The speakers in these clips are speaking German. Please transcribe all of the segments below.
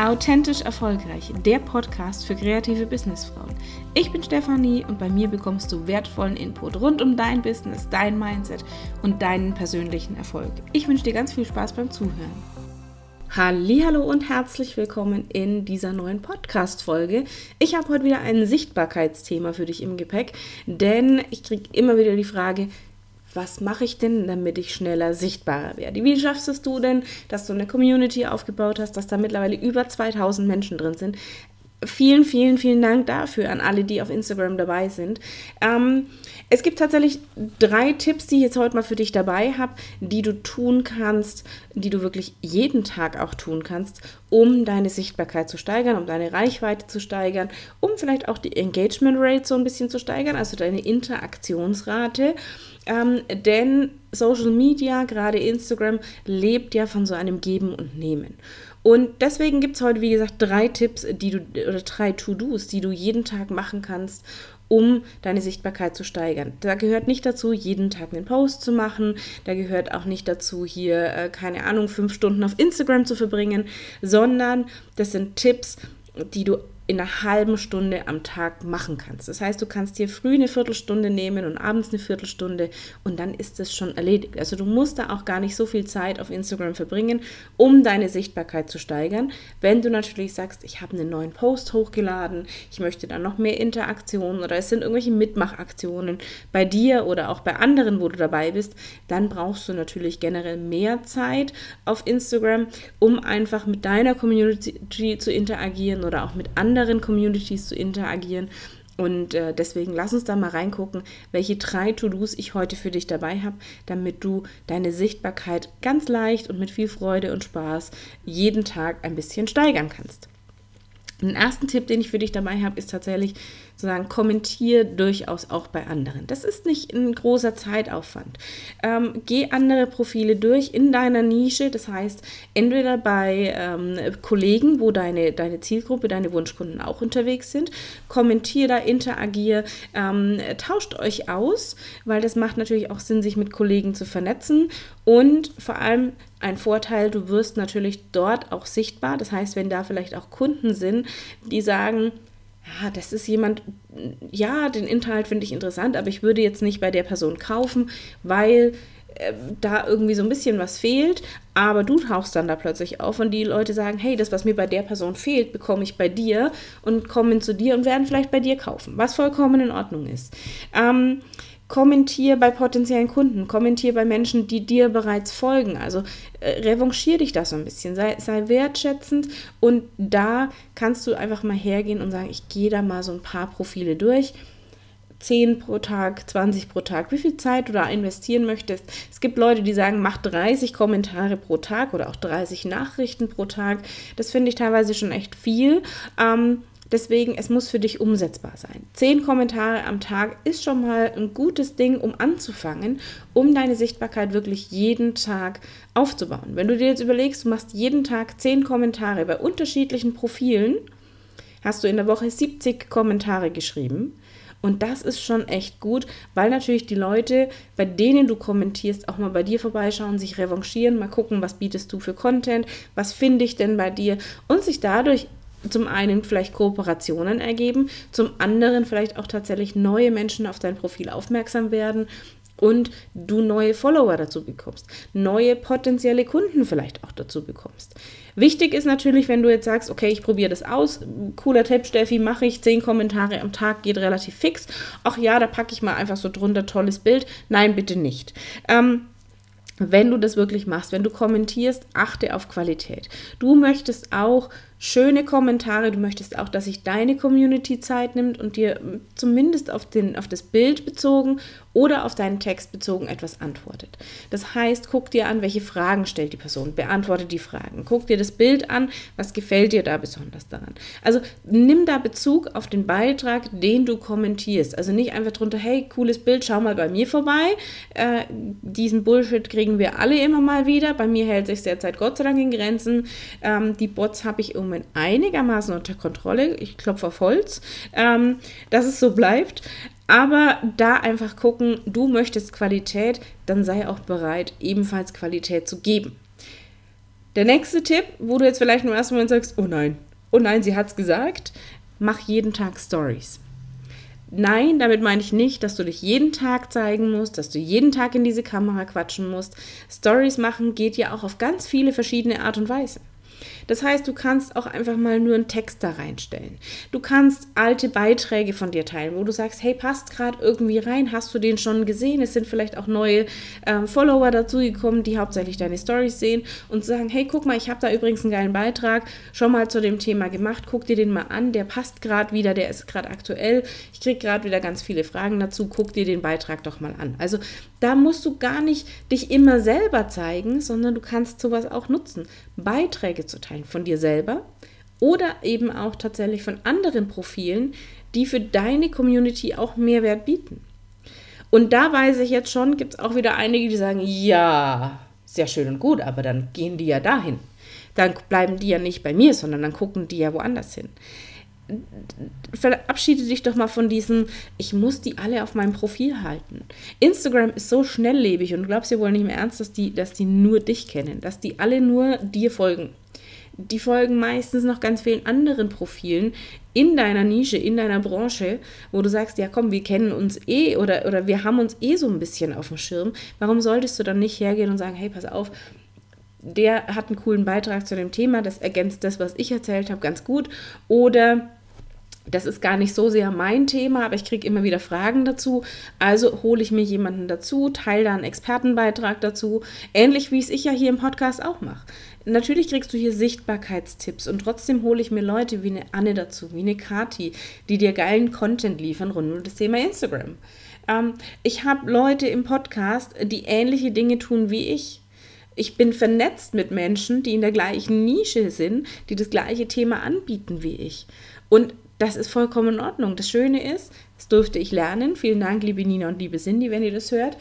Authentisch Erfolgreich, der Podcast für kreative Businessfrauen. Ich bin Stefanie und bei mir bekommst du wertvollen Input rund um dein Business, dein Mindset und deinen persönlichen Erfolg. Ich wünsche dir ganz viel Spaß beim Zuhören. Hallo und herzlich willkommen in dieser neuen Podcast Folge. Ich habe heute wieder ein Sichtbarkeitsthema für dich im Gepäck, denn ich kriege immer wieder die Frage, was mache ich denn, damit ich schneller sichtbarer werde? Wie schaffst es du denn, dass du eine Community aufgebaut hast, dass da mittlerweile über 2000 Menschen drin sind? Vielen, vielen, vielen Dank dafür an alle, die auf Instagram dabei sind. Ähm, es gibt tatsächlich drei Tipps, die ich jetzt heute mal für dich dabei habe, die du tun kannst, die du wirklich jeden Tag auch tun kannst, um deine Sichtbarkeit zu steigern, um deine Reichweite zu steigern, um vielleicht auch die Engagement Rate so ein bisschen zu steigern, also deine Interaktionsrate. Ähm, denn Social Media, gerade Instagram, lebt ja von so einem Geben und Nehmen. Und deswegen gibt es heute, wie gesagt, drei Tipps, die du oder drei To-Dos, die du jeden Tag machen kannst, um deine Sichtbarkeit zu steigern. Da gehört nicht dazu, jeden Tag einen Post zu machen. Da gehört auch nicht dazu, hier, äh, keine Ahnung, fünf Stunden auf Instagram zu verbringen, sondern das sind Tipps, die du in einer halben Stunde am Tag machen kannst. Das heißt, du kannst dir früh eine Viertelstunde nehmen und abends eine Viertelstunde und dann ist es schon erledigt. Also du musst da auch gar nicht so viel Zeit auf Instagram verbringen, um deine Sichtbarkeit zu steigern. Wenn du natürlich sagst, ich habe einen neuen Post hochgeladen, ich möchte da noch mehr Interaktionen oder es sind irgendwelche Mitmachaktionen bei dir oder auch bei anderen, wo du dabei bist, dann brauchst du natürlich generell mehr Zeit auf Instagram, um einfach mit deiner Community zu interagieren oder auch mit anderen anderen Communities zu interagieren. Und äh, deswegen lass uns da mal reingucken, welche drei To-Dos ich heute für dich dabei habe, damit du deine Sichtbarkeit ganz leicht und mit viel Freude und Spaß jeden Tag ein bisschen steigern kannst. Den ersten Tipp, den ich für dich dabei habe, ist tatsächlich sozusagen kommentier durchaus auch bei anderen. Das ist nicht ein großer Zeitaufwand. Ähm, geh andere Profile durch in deiner Nische, das heißt entweder bei ähm, Kollegen, wo deine, deine Zielgruppe, deine Wunschkunden auch unterwegs sind, kommentier da, interagier, ähm, tauscht euch aus, weil das macht natürlich auch Sinn, sich mit Kollegen zu vernetzen und vor allem ein Vorteil, du wirst natürlich dort auch sichtbar. Das heißt, wenn da vielleicht auch Kunden sind, die sagen, ja, das ist jemand, ja, den Inhalt finde ich interessant, aber ich würde jetzt nicht bei der Person kaufen, weil äh, da irgendwie so ein bisschen was fehlt, aber du tauchst dann da plötzlich auf und die Leute sagen, hey, das, was mir bei der Person fehlt, bekomme ich bei dir und kommen zu dir und werden vielleicht bei dir kaufen, was vollkommen in Ordnung ist. Ähm, kommentier bei potenziellen Kunden, kommentier bei Menschen, die dir bereits folgen. Also äh, revanchier dich da so ein bisschen, sei, sei wertschätzend und da kannst du einfach mal hergehen und sagen, ich gehe da mal so ein paar Profile durch. 10 pro Tag, 20 pro Tag, wie viel Zeit du da investieren möchtest. Es gibt Leute, die sagen, mach 30 Kommentare pro Tag oder auch 30 Nachrichten pro Tag. Das finde ich teilweise schon echt viel. Ähm, Deswegen, es muss für dich umsetzbar sein. Zehn Kommentare am Tag ist schon mal ein gutes Ding, um anzufangen, um deine Sichtbarkeit wirklich jeden Tag aufzubauen. Wenn du dir jetzt überlegst, du machst jeden Tag zehn Kommentare bei unterschiedlichen Profilen, hast du in der Woche 70 Kommentare geschrieben. Und das ist schon echt gut, weil natürlich die Leute, bei denen du kommentierst, auch mal bei dir vorbeischauen, sich revanchieren, mal gucken, was bietest du für Content, was finde ich denn bei dir und sich dadurch zum einen vielleicht Kooperationen ergeben, zum anderen vielleicht auch tatsächlich neue Menschen auf dein Profil aufmerksam werden und du neue Follower dazu bekommst, neue potenzielle Kunden vielleicht auch dazu bekommst. Wichtig ist natürlich, wenn du jetzt sagst, okay, ich probiere das aus, cooler Tipp, Steffi, mache ich, zehn Kommentare am Tag, geht relativ fix. Ach ja, da packe ich mal einfach so drunter, tolles Bild. Nein, bitte nicht. Ähm, wenn du das wirklich machst, wenn du kommentierst, achte auf Qualität. Du möchtest auch schöne Kommentare. Du möchtest auch, dass sich deine Community Zeit nimmt und dir zumindest auf, den, auf das Bild bezogen oder auf deinen Text bezogen etwas antwortet. Das heißt, guck dir an, welche Fragen stellt die Person, beantworte die Fragen. Guck dir das Bild an, was gefällt dir da besonders daran. Also nimm da Bezug auf den Beitrag, den du kommentierst. Also nicht einfach drunter, hey, cooles Bild, schau mal bei mir vorbei. Äh, diesen Bullshit kriegen wir alle immer mal wieder. Bei mir hält sich derzeit Gott sei Dank in Grenzen. Ähm, die Bots habe ich um Moment einigermaßen unter Kontrolle. Ich klopfe auf Holz, ähm, dass es so bleibt. Aber da einfach gucken, du möchtest Qualität, dann sei auch bereit, ebenfalls Qualität zu geben. Der nächste Tipp, wo du jetzt vielleicht im ersten Moment sagst, oh nein, oh nein, sie hat es gesagt, mach jeden Tag Stories. Nein, damit meine ich nicht, dass du dich jeden Tag zeigen musst, dass du jeden Tag in diese Kamera quatschen musst. Stories machen geht ja auch auf ganz viele verschiedene Art und Weise. Das heißt, du kannst auch einfach mal nur einen Text da reinstellen. Du kannst alte Beiträge von dir teilen, wo du sagst, hey, passt gerade irgendwie rein, hast du den schon gesehen? Es sind vielleicht auch neue ähm, Follower dazugekommen, die hauptsächlich deine Stories sehen und sagen, hey, guck mal, ich habe da übrigens einen geilen Beitrag schon mal zu dem Thema gemacht, guck dir den mal an, der passt gerade wieder, der ist gerade aktuell. Ich kriege gerade wieder ganz viele Fragen dazu, guck dir den Beitrag doch mal an. Also da musst du gar nicht dich immer selber zeigen, sondern du kannst sowas auch nutzen, Beiträge zu teilen von dir selber oder eben auch tatsächlich von anderen Profilen, die für deine Community auch Mehrwert bieten. Und da weiß ich jetzt schon, gibt es auch wieder einige, die sagen, ja, sehr schön und gut, aber dann gehen die ja dahin. Dann bleiben die ja nicht bei mir, sondern dann gucken die ja woanders hin verabschiede dich doch mal von diesem, ich muss die alle auf meinem Profil halten. Instagram ist so schnelllebig und du glaubst ja wohl nicht mehr ernst, dass die, dass die nur dich kennen, dass die alle nur dir folgen. Die folgen meistens noch ganz vielen anderen Profilen in deiner Nische, in deiner Branche, wo du sagst, ja komm, wir kennen uns eh oder, oder wir haben uns eh so ein bisschen auf dem Schirm. Warum solltest du dann nicht hergehen und sagen, hey, pass auf, der hat einen coolen Beitrag zu dem Thema, das ergänzt das, was ich erzählt habe, ganz gut. Oder das ist gar nicht so sehr mein Thema, aber ich kriege immer wieder Fragen dazu. Also hole ich mir jemanden dazu, teile da einen Expertenbeitrag dazu, ähnlich wie es ich ja hier im Podcast auch mache. Natürlich kriegst du hier Sichtbarkeitstipps und trotzdem hole ich mir Leute wie eine Anne dazu, wie eine Kati, die dir geilen Content liefern rund um das Thema Instagram. Ähm, ich habe Leute im Podcast, die ähnliche Dinge tun wie ich. Ich bin vernetzt mit Menschen, die in der gleichen Nische sind, die das gleiche Thema anbieten wie ich. Und das ist vollkommen in Ordnung. Das Schöne ist, das durfte ich lernen. Vielen Dank, liebe Nina und liebe Cindy, wenn ihr das hört.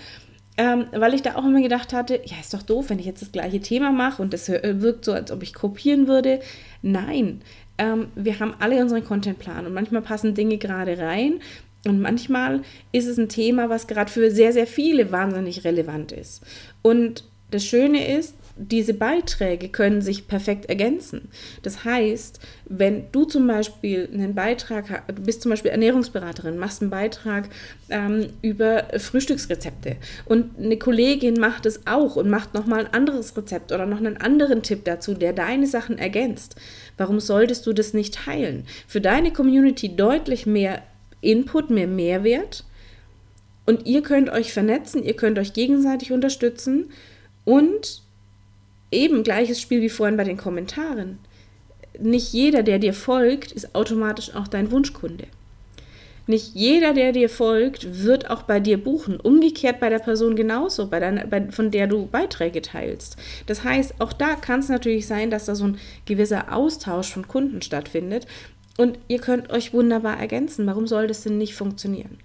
Ähm, weil ich da auch immer gedacht hatte, ja, ist doch doof, wenn ich jetzt das gleiche Thema mache und das wirkt so, als ob ich kopieren würde. Nein, ähm, wir haben alle unseren Contentplan und manchmal passen Dinge gerade rein und manchmal ist es ein Thema, was gerade für sehr, sehr viele wahnsinnig relevant ist. Und das Schöne ist, diese Beiträge können sich perfekt ergänzen. Das heißt, wenn du zum Beispiel einen Beitrag, du bist zum Beispiel Ernährungsberaterin, machst einen Beitrag ähm, über Frühstücksrezepte und eine Kollegin macht es auch und macht nochmal ein anderes Rezept oder noch einen anderen Tipp dazu, der deine Sachen ergänzt. Warum solltest du das nicht teilen? Für deine Community deutlich mehr Input, mehr Mehrwert. Und ihr könnt euch vernetzen, ihr könnt euch gegenseitig unterstützen und eben gleiches Spiel wie vorhin bei den Kommentaren. Nicht jeder, der dir folgt, ist automatisch auch dein Wunschkunde. Nicht jeder, der dir folgt, wird auch bei dir buchen. Umgekehrt bei der Person genauso, bei deiner, bei, von der du Beiträge teilst. Das heißt, auch da kann es natürlich sein, dass da so ein gewisser Austausch von Kunden stattfindet. Und ihr könnt euch wunderbar ergänzen. Warum soll das denn nicht funktionieren?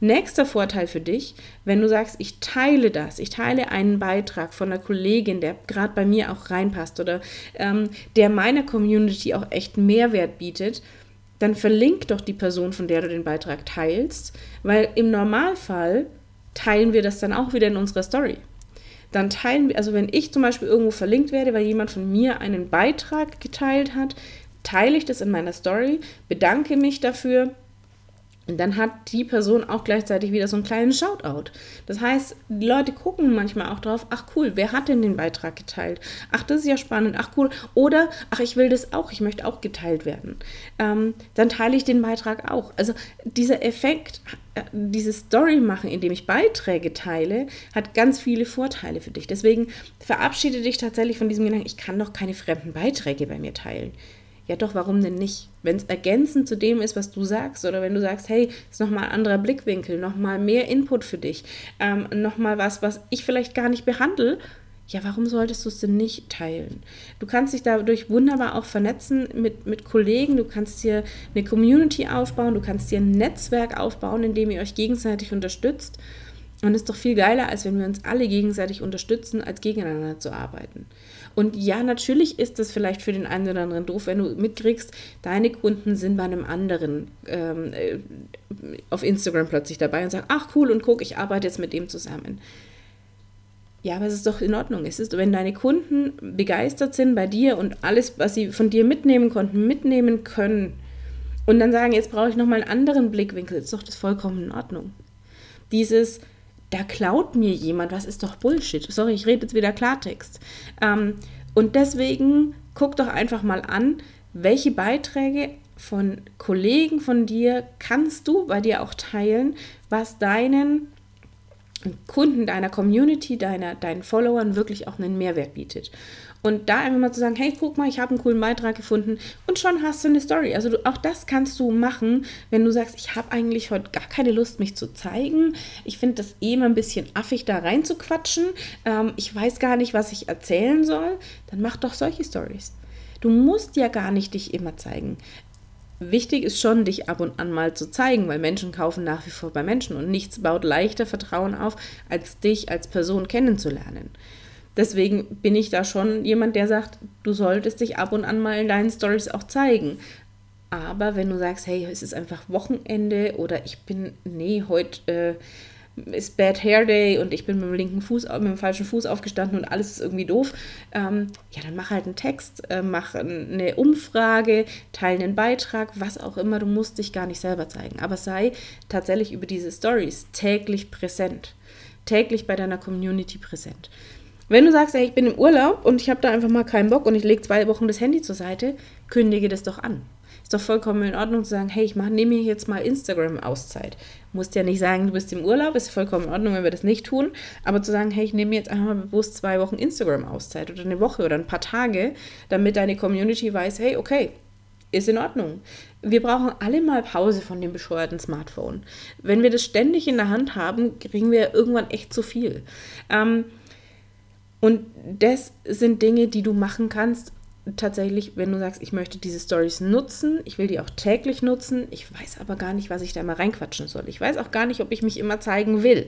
Nächster Vorteil für dich, wenn du sagst, ich teile das, ich teile einen Beitrag von einer Kollegin, der gerade bei mir auch reinpasst oder ähm, der meiner Community auch echt Mehrwert bietet, dann verlink doch die Person, von der du den Beitrag teilst, weil im Normalfall teilen wir das dann auch wieder in unserer Story. Dann teilen wir, also wenn ich zum Beispiel irgendwo verlinkt werde, weil jemand von mir einen Beitrag geteilt hat, teile ich das in meiner Story, bedanke mich dafür und dann hat die Person auch gleichzeitig wieder so einen kleinen Shoutout. Das heißt, die Leute gucken manchmal auch drauf, ach cool, wer hat denn den Beitrag geteilt? Ach, das ist ja spannend, ach cool. Oder, ach, ich will das auch, ich möchte auch geteilt werden. Ähm, dann teile ich den Beitrag auch. Also dieser Effekt, äh, dieses Story machen, indem ich Beiträge teile, hat ganz viele Vorteile für dich. Deswegen verabschiede dich tatsächlich von diesem Gedanken, ich kann doch keine fremden Beiträge bei mir teilen. Ja doch, warum denn nicht? Wenn es ergänzend zu dem ist, was du sagst, oder wenn du sagst, hey, ist nochmal ein anderer Blickwinkel, nochmal mehr Input für dich, ähm, nochmal was, was ich vielleicht gar nicht behandle, ja, warum solltest du es denn nicht teilen? Du kannst dich dadurch wunderbar auch vernetzen mit, mit Kollegen, du kannst dir eine Community aufbauen, du kannst dir ein Netzwerk aufbauen, in dem ihr euch gegenseitig unterstützt. Und es ist doch viel geiler, als wenn wir uns alle gegenseitig unterstützen, als gegeneinander zu arbeiten. Und ja, natürlich ist das vielleicht für den einen oder anderen doof, wenn du mitkriegst, deine Kunden sind bei einem anderen ähm, äh, auf Instagram plötzlich dabei und sagen, ach cool, und guck, ich arbeite jetzt mit dem zusammen. Ja, aber es ist doch in Ordnung. Es ist, wenn deine Kunden begeistert sind bei dir und alles, was sie von dir mitnehmen konnten, mitnehmen können und dann sagen, jetzt brauche ich nochmal einen anderen Blickwinkel, ist doch das vollkommen in Ordnung. Dieses, da klaut mir jemand, was ist doch Bullshit. Sorry, ich rede jetzt wieder Klartext. Ähm, und deswegen guck doch einfach mal an, welche Beiträge von Kollegen von dir kannst du bei dir auch teilen, was deinen Kunden, deiner Community, deiner, deinen Followern wirklich auch einen Mehrwert bietet. Und da einfach mal zu sagen, hey, guck mal, ich habe einen coolen Beitrag gefunden und schon hast du eine Story. Also du, auch das kannst du machen, wenn du sagst, ich habe eigentlich heute gar keine Lust, mich zu zeigen. Ich finde das eh immer ein bisschen affig, da reinzuquatschen. Ähm, ich weiß gar nicht, was ich erzählen soll. Dann mach doch solche Stories. Du musst ja gar nicht dich immer zeigen. Wichtig ist schon, dich ab und an mal zu zeigen, weil Menschen kaufen nach wie vor bei Menschen und nichts baut leichter Vertrauen auf, als dich als Person kennenzulernen. Deswegen bin ich da schon jemand, der sagt, du solltest dich ab und an mal in deinen Stories auch zeigen. Aber wenn du sagst, hey, es ist einfach Wochenende oder ich bin, nee, heute äh, ist Bad Hair Day und ich bin mit dem linken Fuß, mit dem falschen Fuß aufgestanden und alles ist irgendwie doof, ähm, ja, dann mach halt einen Text, äh, mach eine Umfrage, teile einen Beitrag, was auch immer, du musst dich gar nicht selber zeigen. Aber sei tatsächlich über diese Stories täglich präsent, täglich bei deiner Community präsent. Wenn du sagst, ey, ich bin im Urlaub und ich habe da einfach mal keinen Bock und ich lege zwei Wochen das Handy zur Seite, kündige das doch an. Ist doch vollkommen in Ordnung zu sagen, hey, ich nehme mir jetzt mal Instagram-Auszeit. Musst ja nicht sagen, du bist im Urlaub, ist vollkommen in Ordnung, wenn wir das nicht tun. Aber zu sagen, hey, ich nehme jetzt einfach mal bewusst zwei Wochen Instagram-Auszeit oder eine Woche oder ein paar Tage, damit deine Community weiß, hey, okay, ist in Ordnung. Wir brauchen alle mal Pause von dem bescheuerten Smartphone. Wenn wir das ständig in der Hand haben, kriegen wir irgendwann echt zu viel. Ähm, und das sind Dinge, die du machen kannst. Tatsächlich, wenn du sagst, ich möchte diese Stories nutzen, ich will die auch täglich nutzen, ich weiß aber gar nicht, was ich da mal reinquatschen soll. Ich weiß auch gar nicht, ob ich mich immer zeigen will.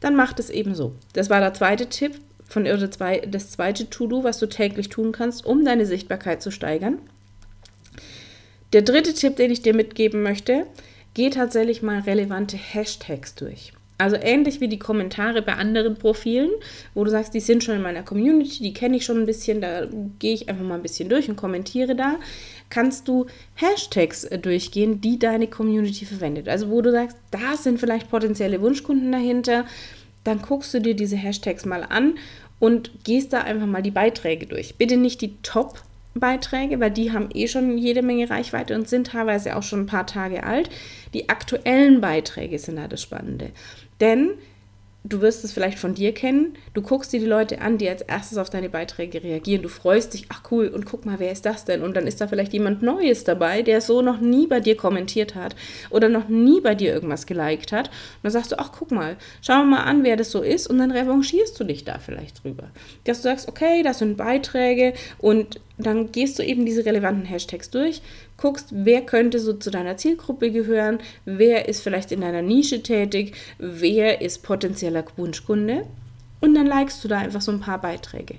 Dann mach das eben so. Das war der zweite Tipp von oder zwei, das zweite To-Do, was du täglich tun kannst, um deine Sichtbarkeit zu steigern. Der dritte Tipp, den ich dir mitgeben möchte, geh tatsächlich mal relevante Hashtags durch. Also ähnlich wie die Kommentare bei anderen Profilen, wo du sagst, die sind schon in meiner Community, die kenne ich schon ein bisschen, da gehe ich einfach mal ein bisschen durch und kommentiere da, kannst du Hashtags äh, durchgehen, die deine Community verwendet. Also wo du sagst, da sind vielleicht potenzielle Wunschkunden dahinter, dann guckst du dir diese Hashtags mal an und gehst da einfach mal die Beiträge durch. Bitte nicht die Top Beiträge, weil die haben eh schon jede Menge Reichweite und sind teilweise auch schon ein paar Tage alt. Die aktuellen Beiträge sind da das Spannende. Denn du wirst es vielleicht von dir kennen, du guckst dir die Leute an, die als erstes auf deine Beiträge reagieren, du freust dich, ach cool, und guck mal, wer ist das denn? Und dann ist da vielleicht jemand Neues dabei, der so noch nie bei dir kommentiert hat oder noch nie bei dir irgendwas geliked hat. Und dann sagst du, ach guck mal, schauen wir mal an, wer das so ist und dann revanchierst du dich da vielleicht drüber. Dass du sagst, okay, das sind Beiträge und dann gehst du eben diese relevanten Hashtags durch, guckst, wer könnte so zu deiner Zielgruppe gehören, wer ist vielleicht in deiner Nische tätig, wer ist potenzieller Wunschkunde und dann likest du da einfach so ein paar Beiträge.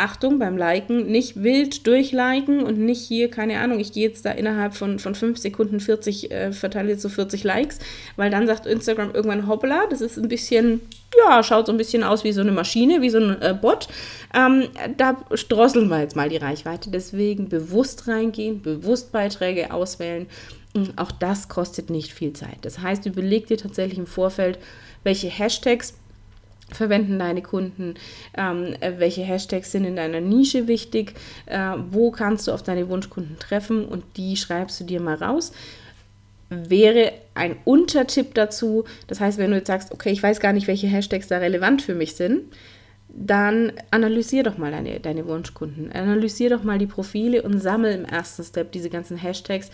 Achtung beim Liken, nicht wild durchliken und nicht hier, keine Ahnung, ich gehe jetzt da innerhalb von, von fünf Sekunden 40, äh, verteile jetzt so 40 Likes, weil dann sagt Instagram irgendwann hoppla, das ist ein bisschen, ja, schaut so ein bisschen aus wie so eine Maschine, wie so ein äh, Bot. Ähm, da drosseln wir jetzt mal die Reichweite. Deswegen bewusst reingehen, bewusst Beiträge auswählen. Auch das kostet nicht viel Zeit. Das heißt, überleg dir tatsächlich im Vorfeld, welche Hashtags verwenden deine Kunden, ähm, welche Hashtags sind in deiner Nische wichtig, äh, wo kannst du auf deine Wunschkunden treffen und die schreibst du dir mal raus. Wäre ein Untertipp dazu, das heißt, wenn du jetzt sagst, okay, ich weiß gar nicht, welche Hashtags da relevant für mich sind, dann analysier doch mal deine, deine Wunschkunden. Analysier doch mal die Profile und sammel im ersten Step diese ganzen Hashtags,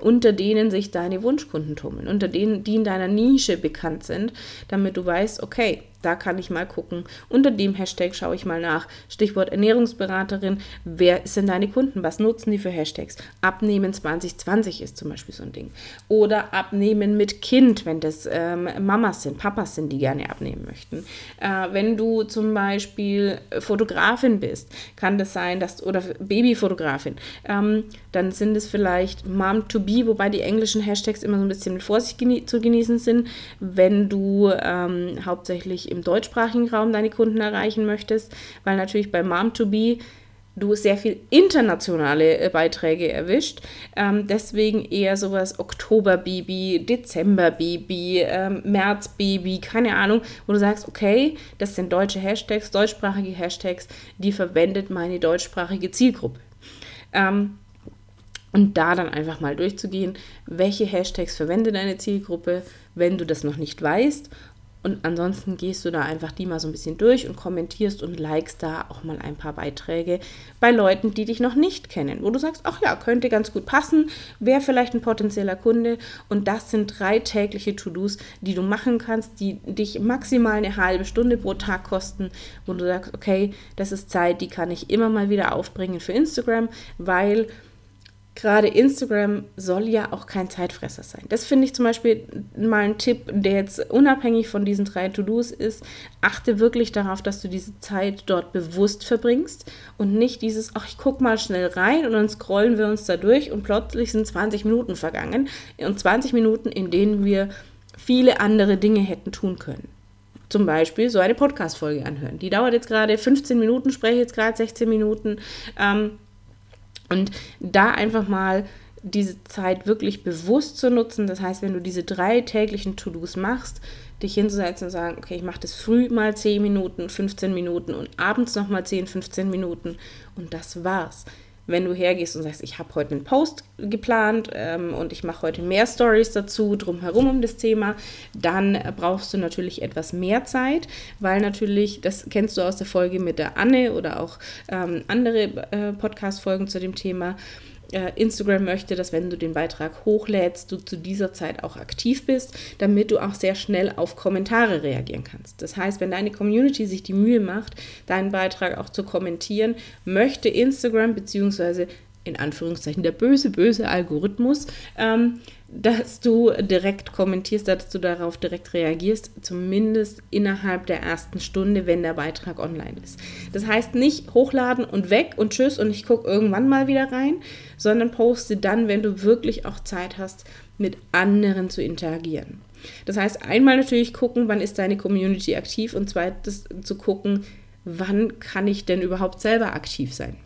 unter denen sich deine Wunschkunden tummeln, unter denen, die in deiner Nische bekannt sind, damit du weißt, okay, da kann ich mal gucken. Unter dem Hashtag schaue ich mal nach. Stichwort Ernährungsberaterin. Wer sind deine Kunden? Was nutzen die für Hashtags? Abnehmen 2020 ist zum Beispiel so ein Ding. Oder Abnehmen mit Kind, wenn das ähm, Mamas sind, Papas sind, die gerne abnehmen möchten. Äh, wenn du zum Beispiel Fotografin bist, kann das sein, dass oder Babyfotografin, ähm, dann sind es vielleicht Mom to be, wobei die englischen Hashtags immer so ein bisschen mit Vorsicht genie zu genießen sind. Wenn du ähm, hauptsächlich im deutschsprachigen Raum deine Kunden erreichen möchtest, weil natürlich bei Mom2Be du sehr viel internationale äh, Beiträge erwischt. Ähm, deswegen eher sowas Oktober-Baby, Dezember-Baby, ähm, März-Baby, keine Ahnung, wo du sagst, okay, das sind deutsche Hashtags, deutschsprachige Hashtags, die verwendet meine deutschsprachige Zielgruppe. Ähm, und da dann einfach mal durchzugehen, welche Hashtags verwendet deine Zielgruppe, wenn du das noch nicht weißt und ansonsten gehst du da einfach die mal so ein bisschen durch und kommentierst und likest da auch mal ein paar Beiträge bei Leuten, die dich noch nicht kennen, wo du sagst, ach ja, könnte ganz gut passen, wäre vielleicht ein potenzieller Kunde. Und das sind drei tägliche To-Dos, die du machen kannst, die dich maximal eine halbe Stunde pro Tag kosten, wo du sagst, okay, das ist Zeit, die kann ich immer mal wieder aufbringen für Instagram, weil gerade Instagram soll ja auch kein Zeitfresser sein. Das finde ich zum Beispiel mal ein Tipp, der jetzt unabhängig von diesen drei To-Dos ist. Achte wirklich darauf, dass du diese Zeit dort bewusst verbringst und nicht dieses, ach, ich gucke mal schnell rein und dann scrollen wir uns da durch und plötzlich sind 20 Minuten vergangen und 20 Minuten, in denen wir viele andere Dinge hätten tun können zum Beispiel so eine Podcast-Folge anhören. Die dauert jetzt gerade 15 Minuten, spreche jetzt gerade 16 Minuten. Ähm, und da einfach mal diese Zeit wirklich bewusst zu nutzen. Das heißt, wenn du diese drei täglichen To-Dos machst, dich hinzusetzen und sagen, okay, ich mache das früh mal 10 Minuten, 15 Minuten und abends nochmal 10, 15 Minuten und das war's wenn du hergehst und sagst, ich habe heute einen Post geplant ähm, und ich mache heute mehr Stories dazu, drumherum um das Thema, dann brauchst du natürlich etwas mehr Zeit, weil natürlich, das kennst du aus der Folge mit der Anne oder auch ähm, andere äh, Podcast-Folgen zu dem Thema, Instagram möchte, dass wenn du den Beitrag hochlädst, du zu dieser Zeit auch aktiv bist, damit du auch sehr schnell auf Kommentare reagieren kannst. Das heißt, wenn deine Community sich die Mühe macht, deinen Beitrag auch zu kommentieren, möchte Instagram bzw in Anführungszeichen der böse, böse Algorithmus, ähm, dass du direkt kommentierst, dass du darauf direkt reagierst, zumindest innerhalb der ersten Stunde, wenn der Beitrag online ist. Das heißt nicht hochladen und weg und tschüss und ich gucke irgendwann mal wieder rein, sondern poste dann, wenn du wirklich auch Zeit hast, mit anderen zu interagieren. Das heißt, einmal natürlich gucken, wann ist deine Community aktiv und zweitens zu gucken, wann kann ich denn überhaupt selber aktiv sein.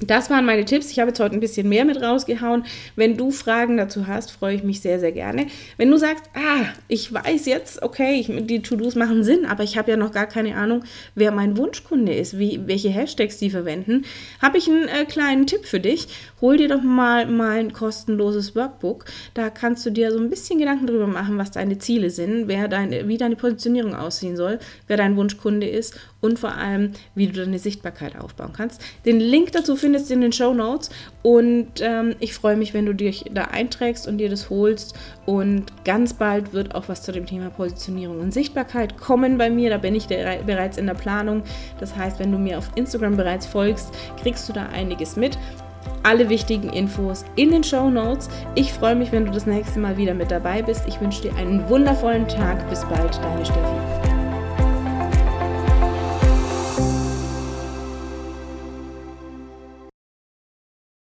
Das waren meine Tipps. Ich habe jetzt heute ein bisschen mehr mit rausgehauen. Wenn du Fragen dazu hast, freue ich mich sehr, sehr gerne. Wenn du sagst, ah, ich weiß jetzt, okay, ich, die To-Dos machen Sinn, aber ich habe ja noch gar keine Ahnung, wer mein Wunschkunde ist, wie, welche Hashtags die verwenden, habe ich einen äh, kleinen Tipp für dich. Hol dir doch mal mein kostenloses Workbook. Da kannst du dir so ein bisschen Gedanken darüber machen, was deine Ziele sind, wer deine, wie deine Positionierung aussehen soll, wer dein Wunschkunde ist und vor allem, wie du deine Sichtbarkeit aufbauen kannst. Den Link dazu findest du in den Show Notes und ähm, ich freue mich, wenn du dich da einträgst und dir das holst. Und ganz bald wird auch was zu dem Thema Positionierung und Sichtbarkeit kommen bei mir. Da bin ich bereits in der Planung. Das heißt, wenn du mir auf Instagram bereits folgst, kriegst du da einiges mit alle wichtigen Infos in den Show Notes. Ich freue mich, wenn du das nächste Mal wieder mit dabei bist. Ich wünsche dir einen wundervollen Tag. Bis bald, deine Steffi.